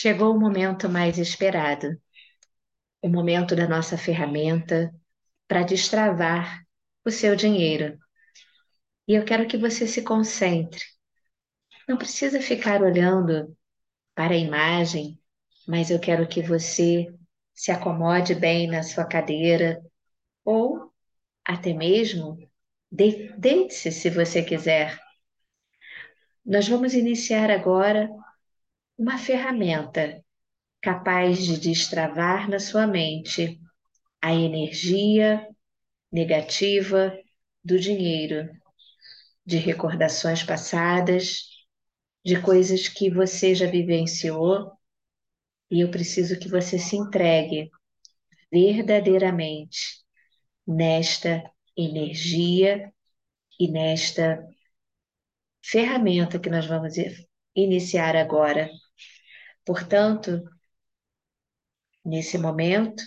Chegou o momento mais esperado, o momento da nossa ferramenta para destravar o seu dinheiro. E eu quero que você se concentre. Não precisa ficar olhando para a imagem, mas eu quero que você se acomode bem na sua cadeira ou até mesmo deite-se se você quiser. Nós vamos iniciar agora uma ferramenta capaz de destravar na sua mente a energia negativa do dinheiro, de recordações passadas, de coisas que você já vivenciou, e eu preciso que você se entregue verdadeiramente nesta energia e nesta ferramenta que nós vamos iniciar agora. Portanto, nesse momento,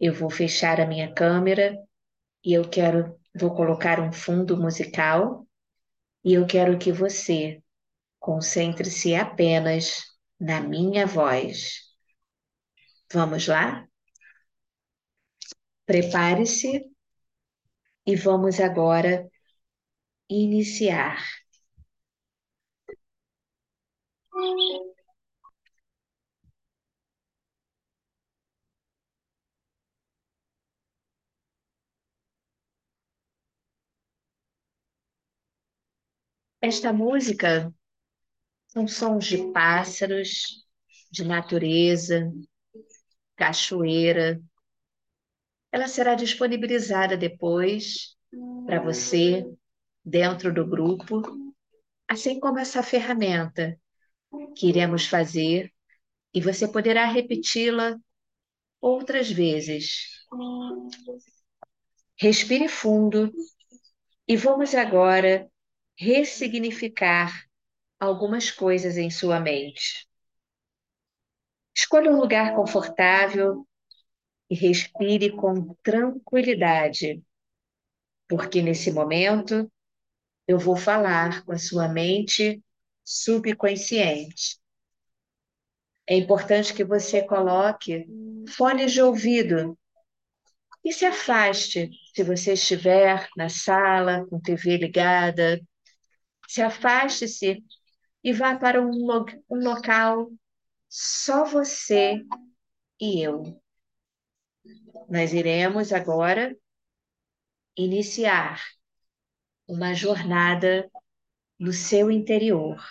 eu vou fechar a minha câmera e eu quero, vou colocar um fundo musical e eu quero que você concentre-se apenas na minha voz. Vamos lá? Prepare-se e vamos agora iniciar. Esta música são sons de pássaros, de natureza, cachoeira. Ela será disponibilizada depois para você dentro do grupo, assim como essa ferramenta que iremos fazer e você poderá repeti-la outras vezes. Respire fundo e vamos agora ressignificar algumas coisas em sua mente. Escolha um lugar confortável e respire com tranquilidade, porque nesse momento eu vou falar com a sua mente subconsciente. É importante que você coloque fones de ouvido e se afaste se você estiver na sala com TV ligada, se afaste-se e vá para um, lo um local só você e eu. Nós iremos agora iniciar uma jornada no seu interior.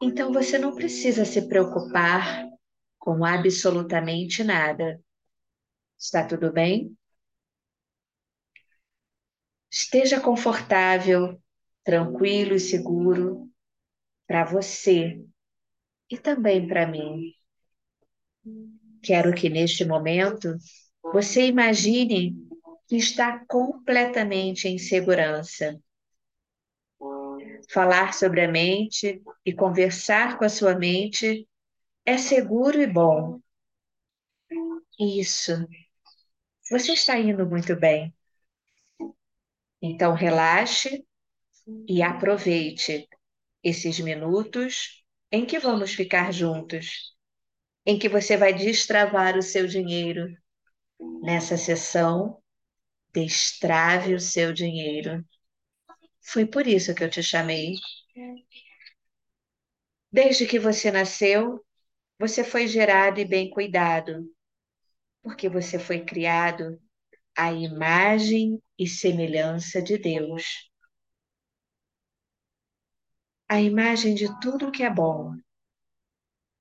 Então você não precisa se preocupar com absolutamente nada. Está tudo bem? Esteja confortável tranquilo e seguro para você e também para mim. Quero que neste momento você imagine que está completamente em segurança. Falar sobre a mente e conversar com a sua mente é seguro e bom. Isso. Você está indo muito bem. Então relaxe e aproveite esses minutos em que vamos ficar juntos, em que você vai destravar o seu dinheiro. Nessa sessão, destrave o seu dinheiro. Foi por isso que eu te chamei. Desde que você nasceu, você foi gerado e bem cuidado, porque você foi criado à imagem e semelhança de Deus a imagem de tudo que é bom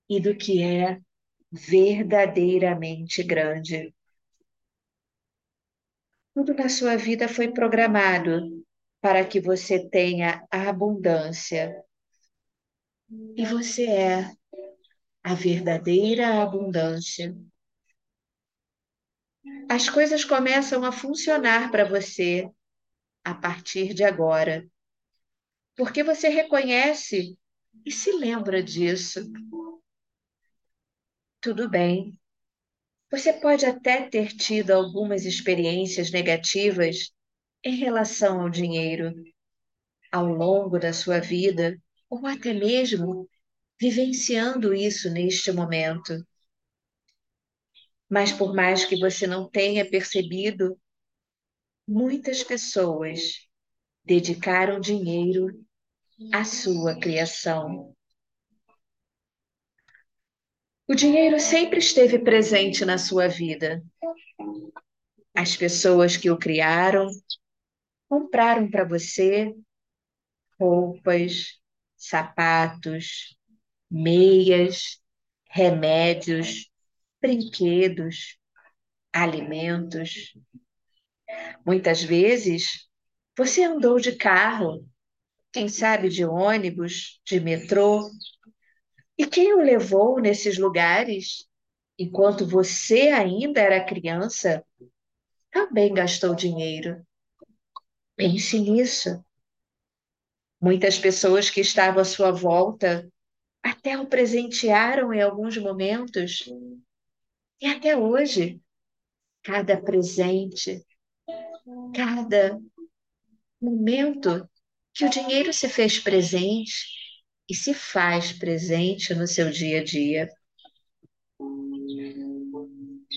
e do que é verdadeiramente grande. Tudo na sua vida foi programado para que você tenha abundância. E você é a verdadeira abundância. As coisas começam a funcionar para você a partir de agora porque você reconhece e se lembra disso. Tudo bem. Você pode até ter tido algumas experiências negativas em relação ao dinheiro ao longo da sua vida, ou até mesmo vivenciando isso neste momento. Mas por mais que você não tenha percebido, muitas pessoas dedicaram dinheiro à sua criação. O dinheiro sempre esteve presente na sua vida. As pessoas que o criaram compraram para você roupas, sapatos, meias, remédios, brinquedos, alimentos. Muitas vezes você andou de carro, quem sabe de ônibus, de metrô, e quem o levou nesses lugares, enquanto você ainda era criança, também gastou dinheiro. Pense nisso. Muitas pessoas que estavam à sua volta até o presentearam em alguns momentos. E até hoje, cada presente, cada momento que o dinheiro se fez presente e se faz presente no seu dia a dia.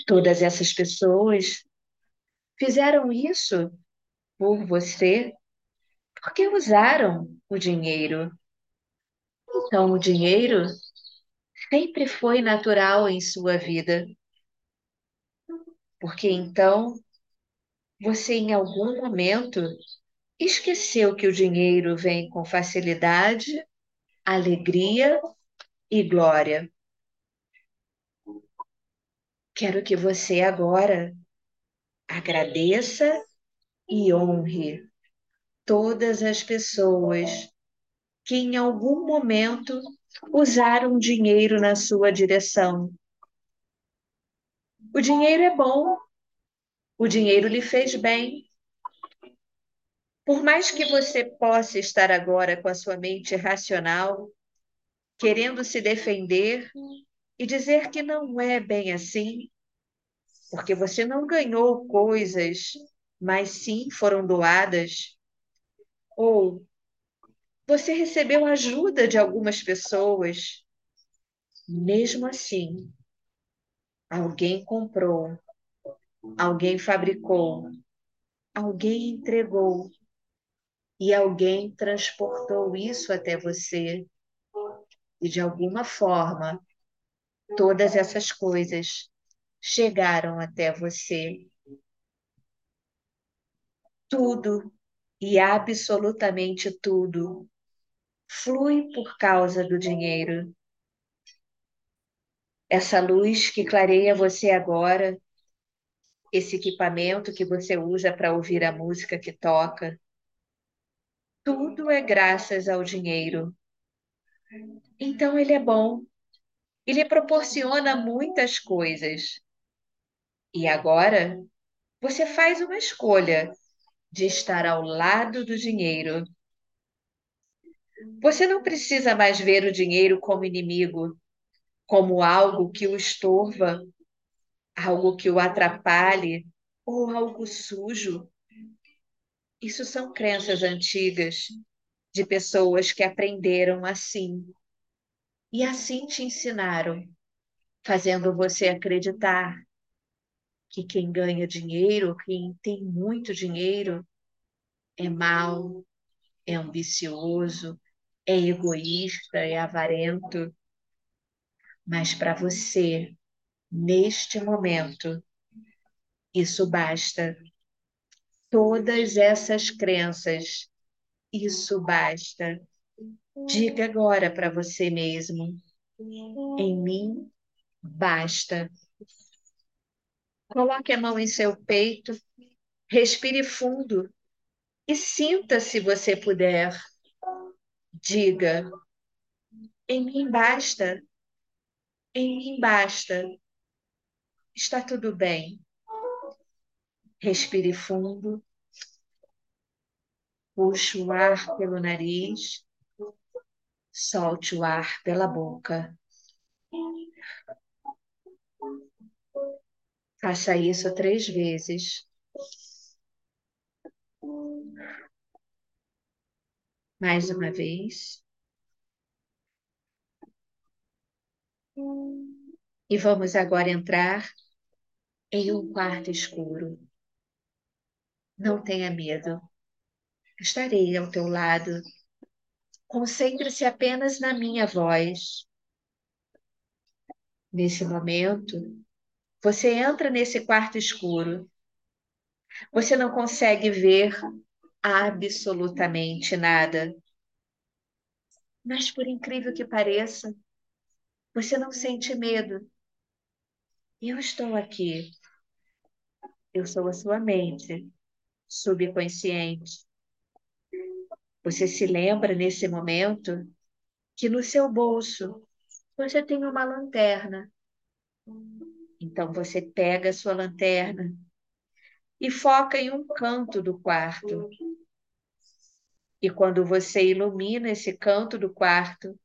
Todas essas pessoas fizeram isso por você porque usaram o dinheiro. Então, o dinheiro sempre foi natural em sua vida. Porque então você, em algum momento, esqueceu que o dinheiro vem com facilidade, alegria e glória. Quero que você agora agradeça e honre todas as pessoas que em algum momento usaram dinheiro na sua direção. O dinheiro é bom, o dinheiro lhe fez bem. Por mais que você possa estar agora com a sua mente racional, querendo se defender e dizer que não é bem assim, porque você não ganhou coisas, mas sim foram doadas, ou você recebeu ajuda de algumas pessoas, mesmo assim, alguém comprou, alguém fabricou, alguém entregou e alguém transportou isso até você. E de alguma forma, todas essas coisas chegaram até você. Tudo e absolutamente tudo flui por causa do dinheiro. Essa luz que clareia você agora, esse equipamento que você usa para ouvir a música que toca, tudo é graças ao dinheiro. Então ele é bom. Ele proporciona muitas coisas. E agora você faz uma escolha de estar ao lado do dinheiro. Você não precisa mais ver o dinheiro como inimigo, como algo que o estorva, algo que o atrapalhe ou algo sujo. Isso são crenças antigas de pessoas que aprenderam assim. E assim te ensinaram, fazendo você acreditar que quem ganha dinheiro, quem tem muito dinheiro, é mau, é ambicioso, é egoísta, é avarento. Mas para você, neste momento, isso basta. Todas essas crenças, isso basta. Diga agora para você mesmo: em mim basta. Coloque a mão em seu peito, respire fundo e sinta se você puder. Diga: em mim basta. Em mim basta. Está tudo bem. Respire fundo. Puxe o ar pelo nariz. Solte o ar pela boca. Faça isso três vezes. Mais uma vez. E vamos agora entrar em um quarto escuro. Não tenha medo. Estarei ao teu lado. Concentre-se apenas na minha voz. Nesse momento, você entra nesse quarto escuro. Você não consegue ver absolutamente nada. Mas, por incrível que pareça, você não sente medo. Eu estou aqui. Eu sou a sua mente subconsciente. Você se lembra nesse momento que no seu bolso você tem uma lanterna. Então você pega a sua lanterna e foca em um canto do quarto. E quando você ilumina esse canto do quarto,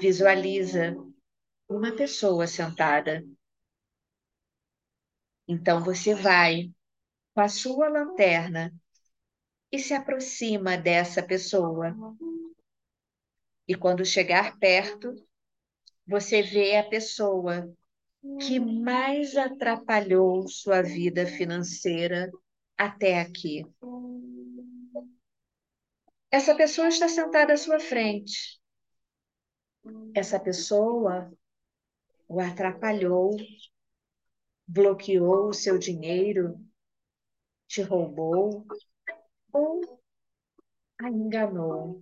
visualiza uma pessoa sentada. Então você vai com a sua lanterna e se aproxima dessa pessoa. E quando chegar perto, você vê a pessoa que mais atrapalhou sua vida financeira até aqui. Essa pessoa está sentada à sua frente. Essa pessoa o atrapalhou, bloqueou o seu dinheiro, te roubou ou a enganou.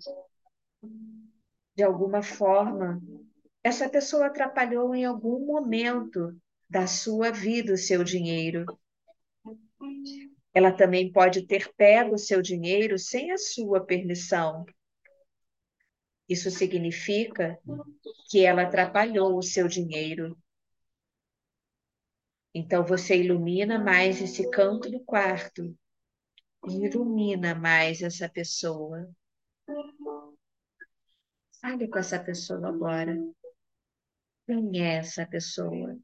De alguma forma, essa pessoa atrapalhou em algum momento da sua vida o seu dinheiro. Ela também pode ter pego o seu dinheiro sem a sua permissão. Isso significa que ela atrapalhou o seu dinheiro. Então você ilumina mais esse canto do quarto ilumina mais essa pessoa. Fale com essa pessoa agora. Quem é essa pessoa?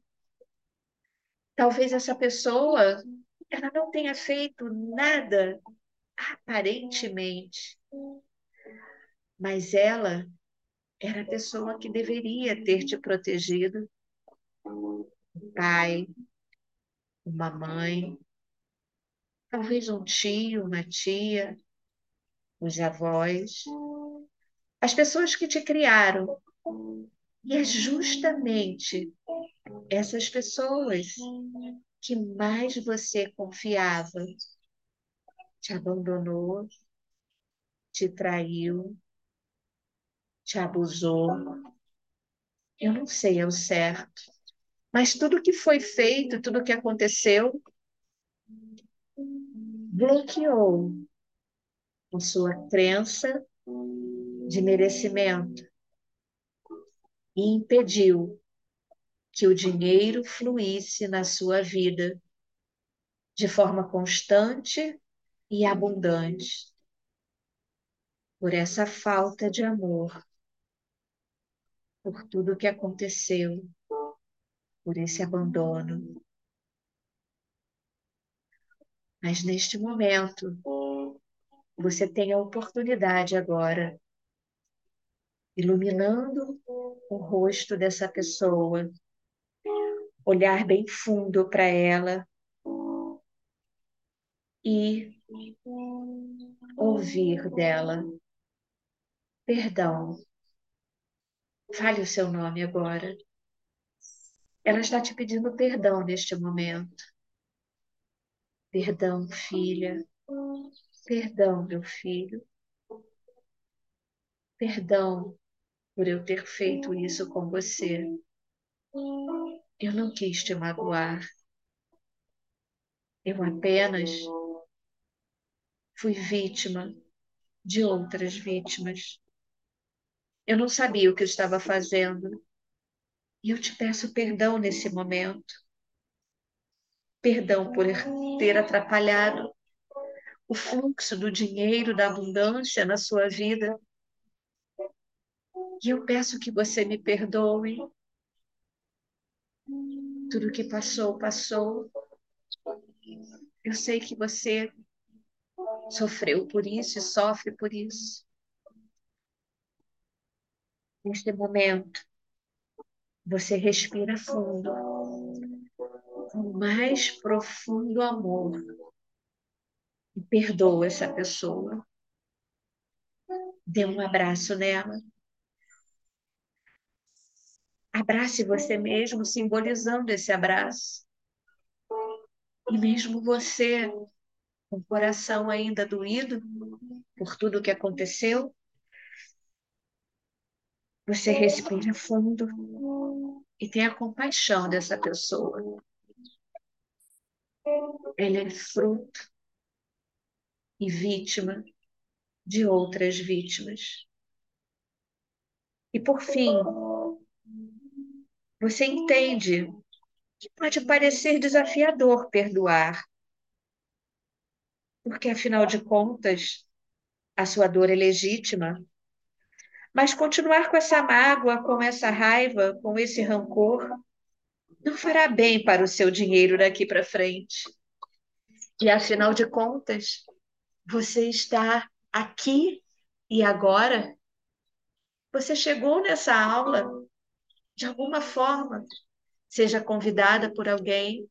Talvez essa pessoa ela não tenha feito nada aparentemente, mas ela era a pessoa que deveria ter te protegido. Um pai, uma mãe, talvez um tio, uma tia, os avós, as pessoas que te criaram. E é justamente essas pessoas que mais você confiava te abandonou, te traiu, te abusou. Eu não sei ao certo, mas tudo que foi feito, tudo que aconteceu, bloqueou a sua crença de merecimento e impediu que o dinheiro fluísse na sua vida de forma constante e abundante. Por essa falta de amor, por tudo que aconteceu, por esse abandono. Mas neste momento, você tem a oportunidade agora, iluminando o rosto dessa pessoa, olhar bem fundo para ela e ouvir dela. Perdão. Fale o seu nome agora. Ela está te pedindo perdão neste momento. Perdão, filha. Perdão, meu filho. Perdão por eu ter feito isso com você. Eu não quis te magoar. Eu apenas fui vítima de outras vítimas. Eu não sabia o que eu estava fazendo. E eu te peço perdão nesse momento. Perdão por ter atrapalhado o fluxo do dinheiro, da abundância na sua vida. E eu peço que você me perdoe tudo que passou, passou. Eu sei que você sofreu por isso e sofre por isso. Neste momento, você respira fundo, com mais profundo amor, e perdoa essa pessoa. Dê um abraço nela. Abrace você mesmo, simbolizando esse abraço. E mesmo você, com o coração ainda doído por tudo que aconteceu, você respira fundo e tenha compaixão dessa pessoa. Ela é fruto e vítima de outras vítimas. E por fim, você entende que pode parecer desafiador perdoar, porque afinal de contas, a sua dor é legítima mas continuar com essa mágoa, com essa raiva, com esse rancor, não fará bem para o seu dinheiro daqui para frente. E afinal de contas, você está aqui e agora. Você chegou nessa aula de alguma forma, seja convidada por alguém,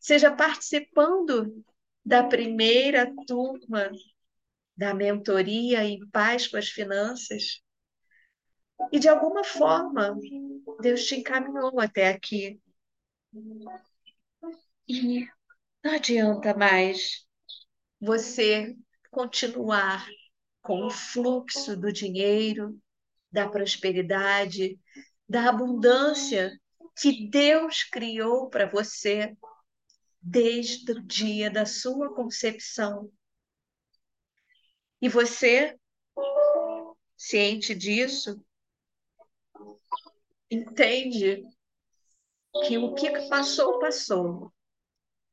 seja participando da primeira turma da mentoria em paz com as finanças, e de alguma forma, Deus te encaminhou até aqui. E não adianta mais você continuar com o fluxo do dinheiro, da prosperidade, da abundância que Deus criou para você desde o dia da sua concepção. E você, ciente disso, entende que o que passou, passou.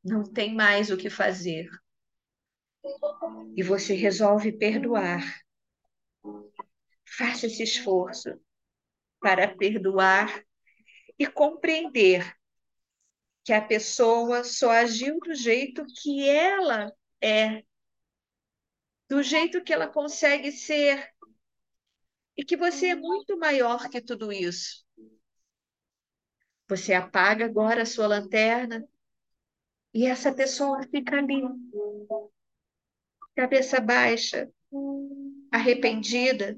Não tem mais o que fazer. E você resolve perdoar. Faça esse esforço para perdoar e compreender que a pessoa só agiu do jeito que ela é, do jeito que ela consegue ser, e que você é muito maior que tudo isso. Você apaga agora a sua lanterna e essa pessoa fica ali, cabeça baixa, arrependida.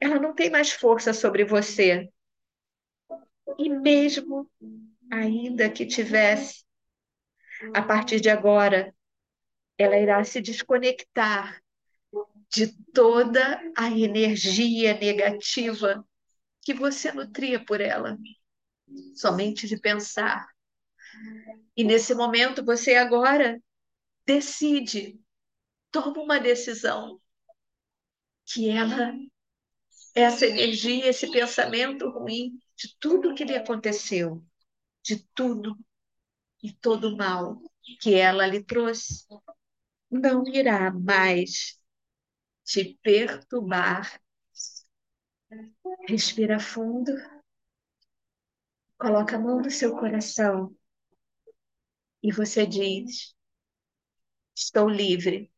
Ela não tem mais força sobre você. E mesmo ainda que tivesse, a partir de agora, ela irá se desconectar de toda a energia negativa que você nutria por ela, somente de pensar. E nesse momento você agora decide, toma uma decisão que ela, essa energia, esse pensamento ruim de tudo que lhe aconteceu, de tudo e todo o mal que ela lhe trouxe, não irá mais te perturbar Respira fundo. Coloca a mão no seu coração. E você diz: Estou livre.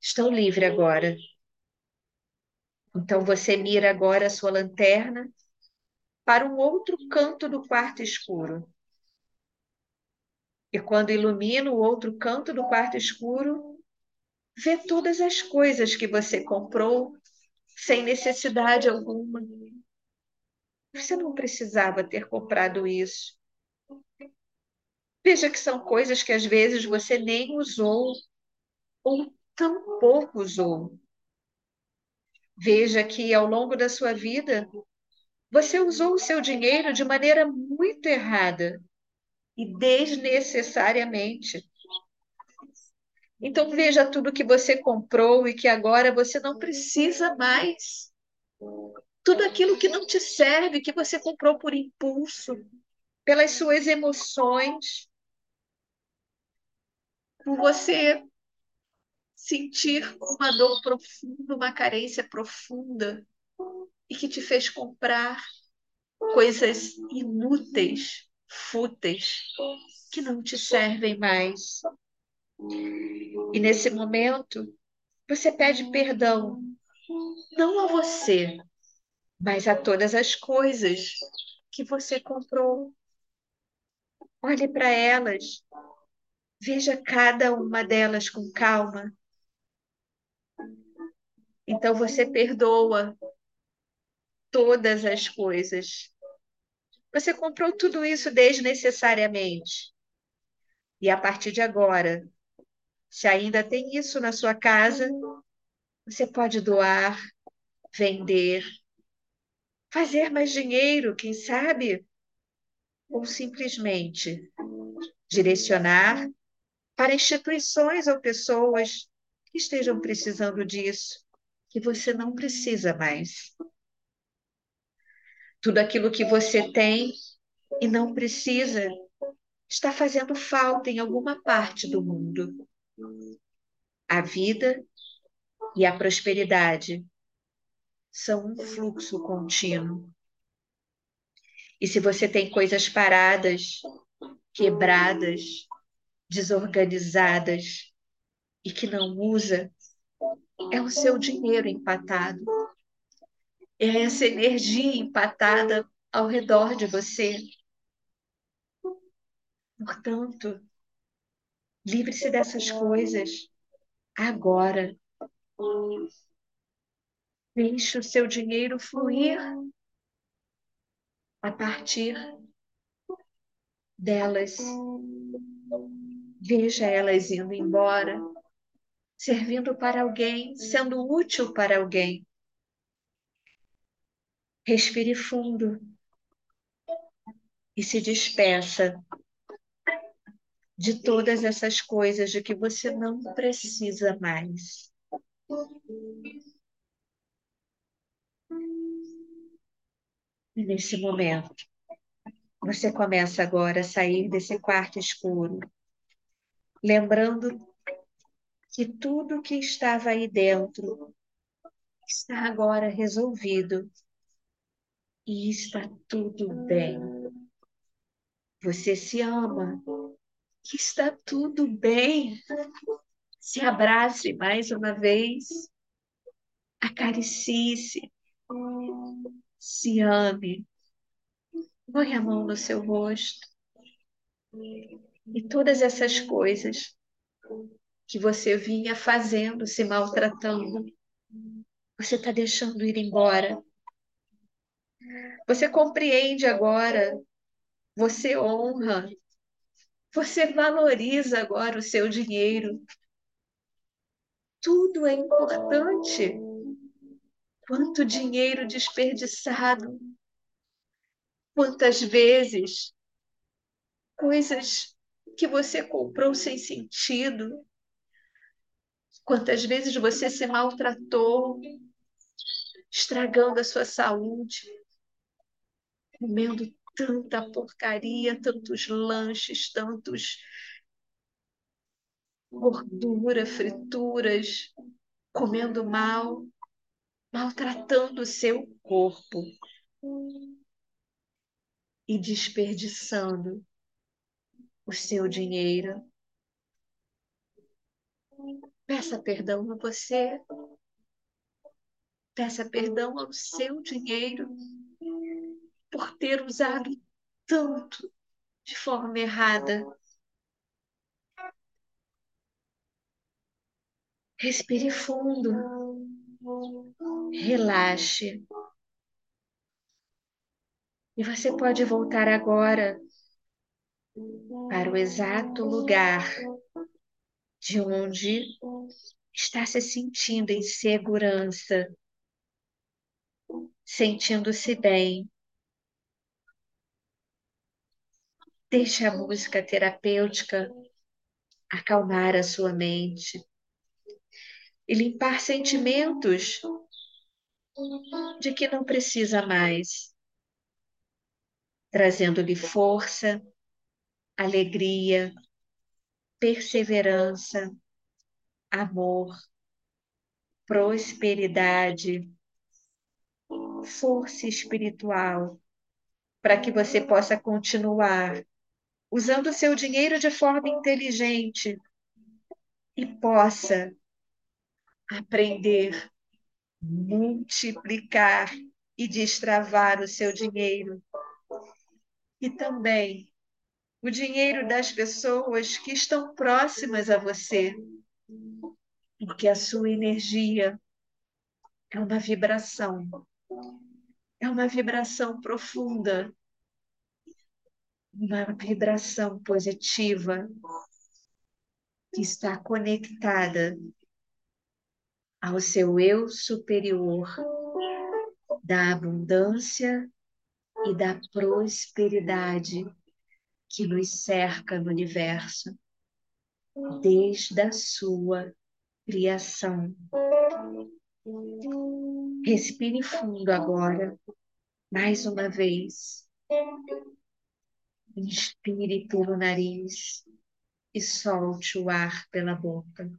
Estou livre agora. Então você mira agora a sua lanterna para um outro canto do quarto escuro. E quando ilumina o outro canto do quarto escuro, vê todas as coisas que você comprou sem necessidade alguma. Você não precisava ter comprado isso. Veja que são coisas que às vezes você nem usou ou tão pouco usou. Veja que ao longo da sua vida você usou o seu dinheiro de maneira muito errada e desnecessariamente. Então veja tudo que você comprou e que agora você não precisa mais. Tudo aquilo que não te serve, que você comprou por impulso, pelas suas emoções, por você sentir uma dor profunda, uma carência profunda e que te fez comprar coisas inúteis, fúteis, que não te servem mais. E nesse momento, você pede perdão, não a você, mas a todas as coisas que você comprou. Olhe para elas, veja cada uma delas com calma. Então você perdoa todas as coisas. Você comprou tudo isso desnecessariamente. E a partir de agora, se ainda tem isso na sua casa, você pode doar, vender, fazer mais dinheiro, quem sabe? Ou simplesmente direcionar para instituições ou pessoas que estejam precisando disso, que você não precisa mais. Tudo aquilo que você tem e não precisa está fazendo falta em alguma parte do mundo. A vida e a prosperidade são um fluxo contínuo. E se você tem coisas paradas, quebradas, desorganizadas e que não usa, é o seu dinheiro empatado. É essa energia empatada ao redor de você. Portanto, livre-se dessas coisas. agora. Deixe o seu dinheiro fluir a partir delas. Veja elas indo embora, servindo para alguém, sendo útil para alguém. Respire fundo e se despeça de todas essas coisas de que você não precisa mais. E nesse momento, você começa agora a sair desse quarto escuro, lembrando que tudo que estava aí dentro está agora resolvido e está tudo bem. Você se ama, está tudo bem. Se abrace mais uma vez, acaricie-se, se ame, põe a mão no seu rosto. E todas essas coisas que você vinha fazendo, se maltratando, você está deixando ir embora. Você compreende agora, você honra, você valoriza agora o seu dinheiro. Tudo é importante. Quanto dinheiro desperdiçado. Quantas vezes coisas que você comprou sem sentido. Quantas vezes você se maltratou, estragando a sua saúde, comendo tanta porcaria, tantos lanches, tantos gordura, frituras, comendo mal, maltratando o seu corpo e desperdiçando o seu dinheiro. Peça perdão a você. Peça perdão ao seu dinheiro por ter usado tanto de forma errada. Respire fundo. Relaxe. E você pode voltar agora para o exato lugar de onde está se sentindo em segurança, sentindo-se bem. Deixe a música terapêutica acalmar a sua mente e limpar sentimentos de que não precisa mais, trazendo-lhe força, alegria, perseverança, amor, prosperidade, força espiritual, para que você possa continuar usando seu dinheiro de forma inteligente e possa aprender, multiplicar e destravar o seu dinheiro. E também o dinheiro das pessoas que estão próximas a você, porque a sua energia é uma vibração, é uma vibração profunda, uma vibração positiva que está conectada ao seu eu superior da abundância e da prosperidade que nos cerca no universo desde a sua criação. Respire fundo agora, mais uma vez. Inspire pelo nariz e solte o ar pela boca.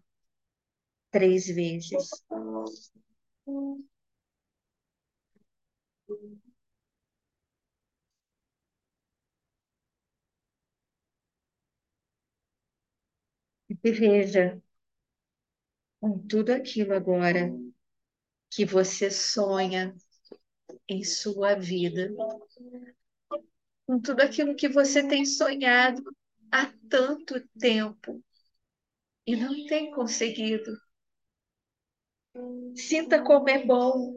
Três vezes. E veja com tudo aquilo agora que você sonha em sua vida, com tudo aquilo que você tem sonhado há tanto tempo e não tem conseguido. Sinta como é bom.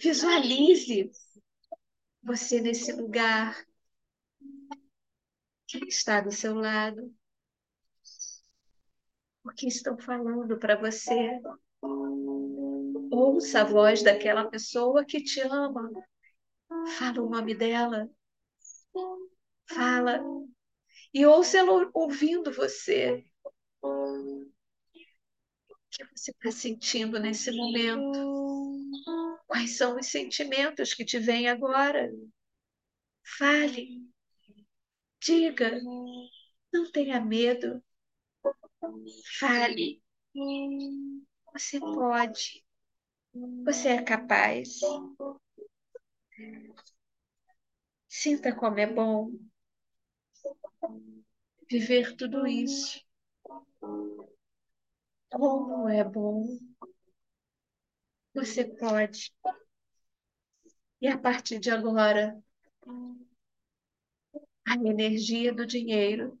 Visualize você nesse lugar. Quem está do seu lado? O que estão falando para você? Ouça a voz daquela pessoa que te ama. Fala o nome dela. Fala. E ouça ela ouvindo você. O que você está sentindo nesse momento? Quais são os sentimentos que te vêm agora? Fale. Diga. Não tenha medo. Fale. Você pode. Você é capaz. Sinta como é bom viver tudo isso. Como é bom. Você pode. E a partir de agora, a energia do dinheiro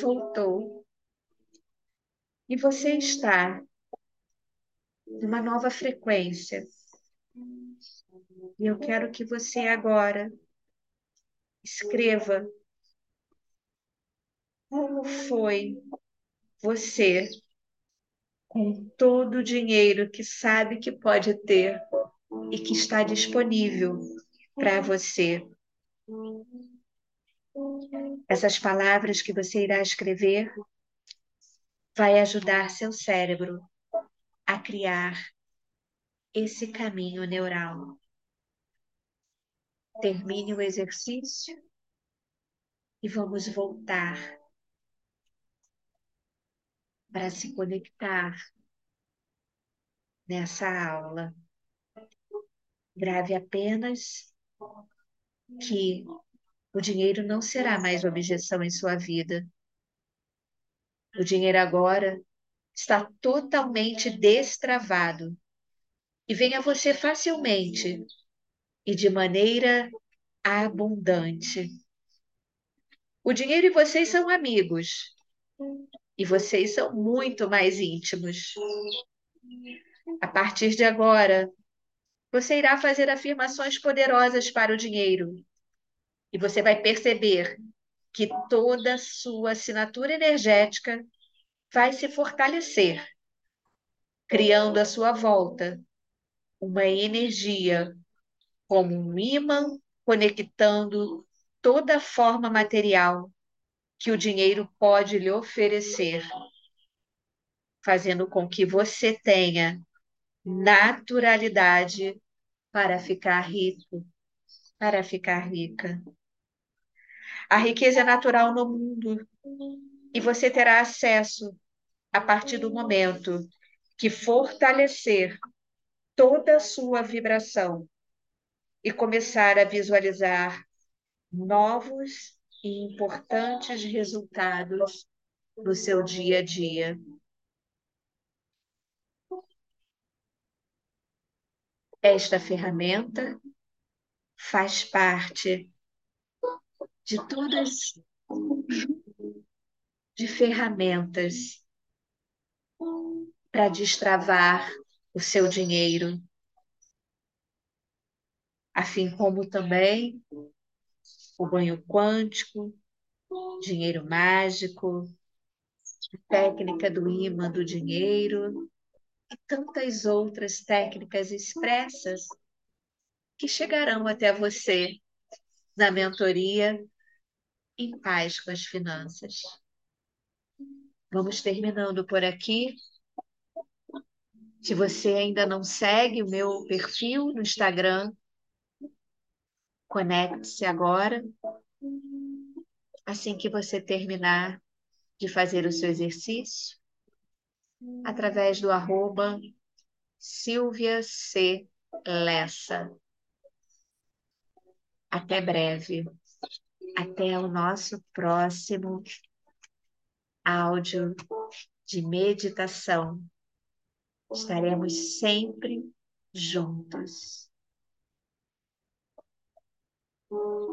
voltou. E você está numa nova frequência. E eu quero que você agora escreva como foi você com todo o dinheiro que sabe que pode ter e que está disponível para você. Essas palavras que você irá escrever vai ajudar seu cérebro a criar esse caminho neural. Termine o exercício e vamos voltar para se conectar nessa aula. Grave apenas que o dinheiro não será mais objeção em sua vida. O dinheiro agora está totalmente destravado e vem a você facilmente e de maneira abundante. O dinheiro e vocês são amigos e vocês são muito mais íntimos. A partir de agora, você irá fazer afirmações poderosas para o dinheiro e você vai perceber que toda sua assinatura energética vai se fortalecer, criando à sua volta uma energia como um imã conectando toda forma material que o dinheiro pode lhe oferecer, fazendo com que você tenha naturalidade para ficar rico, para ficar rica. A riqueza é natural no mundo e você terá acesso a partir do momento que fortalecer toda a sua vibração e começar a visualizar novos e importantes resultados no seu dia a dia. Esta ferramenta faz parte de todas de ferramentas para destravar o seu dinheiro, assim como também o banho quântico, dinheiro mágico, técnica do imã do dinheiro e tantas outras técnicas expressas que chegarão até você na mentoria em paz com as finanças. Vamos terminando por aqui. Se você ainda não segue o meu perfil no Instagram, conecte-se agora. Assim que você terminar de fazer o seu exercício, através do arroba Silvia C. Lessa. Até breve. Até o nosso próximo áudio de meditação estaremos sempre juntos. Thank you.